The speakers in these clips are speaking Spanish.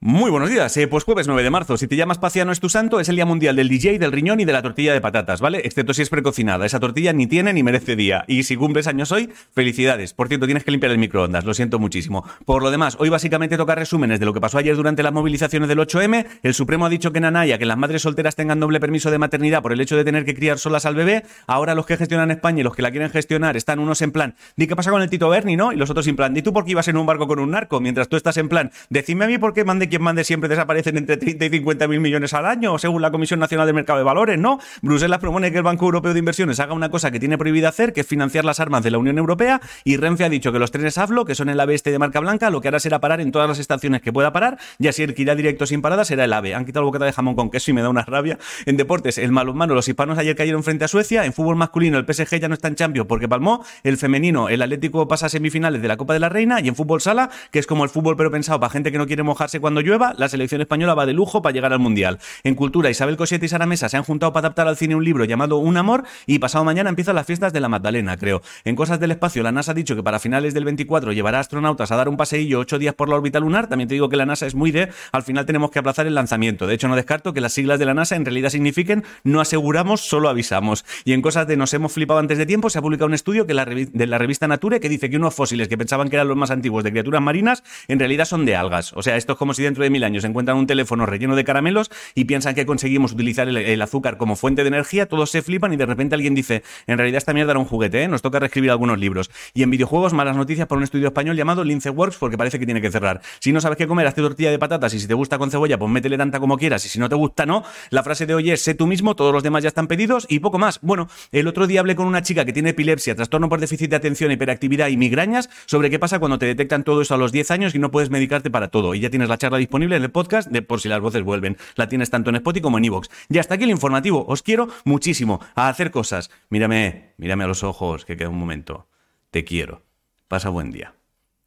Muy buenos días, eh, pues jueves 9 de marzo. Si te llamas Paciano es tu santo, es el día mundial del DJ, del riñón y de la tortilla de patatas, ¿vale? Excepto si es precocinada. Esa tortilla ni tiene ni merece día. Y si cumples años hoy, felicidades. Por cierto, tienes que limpiar el microondas, lo siento muchísimo. Por lo demás, hoy básicamente toca resúmenes de lo que pasó ayer durante las movilizaciones del 8M. El Supremo ha dicho que en Anaya que las madres solteras tengan doble permiso de maternidad por el hecho de tener que criar solas al bebé. Ahora los que gestionan España y los que la quieren gestionar están unos en plan, di qué pasa con el Tito Berni, ¿no? Y los otros en plan, di tú por qué ibas en un barco con un narco, mientras tú estás en plan, decime a mí por qué mande quien mande siempre desaparece aparecen entre 30 y 50 mil millones al año, según la Comisión Nacional del Mercado de Valores, ¿no? Bruselas propone que el Banco Europeo de Inversiones haga una cosa que tiene prohibida hacer, que es financiar las armas de la Unión Europea, y Renfe ha dicho que los trenes AFLO, que son el AVE este de marca blanca, lo que hará será parar en todas las estaciones que pueda parar, y así el que irá directo sin parada será el AVE. Han quitado el bocata de jamón con queso y me da una rabia. En deportes, el malo los hispanos ayer cayeron frente a Suecia, en fútbol masculino el PSG ya no está en Champions porque palmó, el femenino, el Atlético pasa a semifinales de la Copa de la Reina, y en fútbol sala, que es como el fútbol pero pensado para gente que no quiere mojarse cuando llueva, la selección española va de lujo para llegar al Mundial. En Cultura, Isabel Cosiete y Sara Mesa se han juntado para adaptar al cine un libro llamado Un Amor y pasado mañana empiezan las fiestas de la Magdalena, creo. En Cosas del Espacio, la NASA ha dicho que para finales del 24 llevará astronautas a dar un paseillo ocho días por la órbita lunar. También te digo que la NASA es muy de, al final tenemos que aplazar el lanzamiento. De hecho, no descarto que las siglas de la NASA en realidad signifiquen no aseguramos, solo avisamos. Y en Cosas de Nos hemos flipado antes de tiempo, se ha publicado un estudio que de la revista Nature que dice que unos fósiles que pensaban que eran los más antiguos de criaturas marinas, en realidad son de algas. O sea, esto es como si dentro de mil años encuentran un teléfono relleno de caramelos y piensan que conseguimos utilizar el, azúcar como fuente de energía, todos se flipan y de repente alguien dice, en realidad esta mierda era un juguete, ¿eh? nos toca reescribir algunos libros. Y en videojuegos, malas noticias por un estudio español llamado Lince Works porque parece que tiene que cerrar. Si no sabes qué comer, hazte tortilla de patatas y si te gusta con cebolla, pues métele tanta como quieras y si no te gusta, no. La frase de hoy es, sé tú mismo, todos los demás ya están pedidos y poco más. Bueno, el otro día hablé con una chica que tiene epilepsia, trastorno por déficit de atención, hiperactividad y migrañas sobre qué pasa cuando te detectan todo eso a los 10 años y no puedes medicarte para todo. Y ya tienes la charla disponible en el podcast de por si las voces vuelven. La tienes tanto en Spotify como en Evox. Y hasta aquí el informativo. Os quiero muchísimo a hacer cosas. Mírame, mírame a los ojos, que queda un momento. Te quiero. Pasa buen día.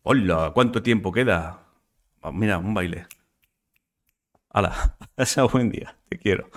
Hola, ¿cuánto tiempo queda? Mira, un baile. Hala, pasa buen día. Te quiero.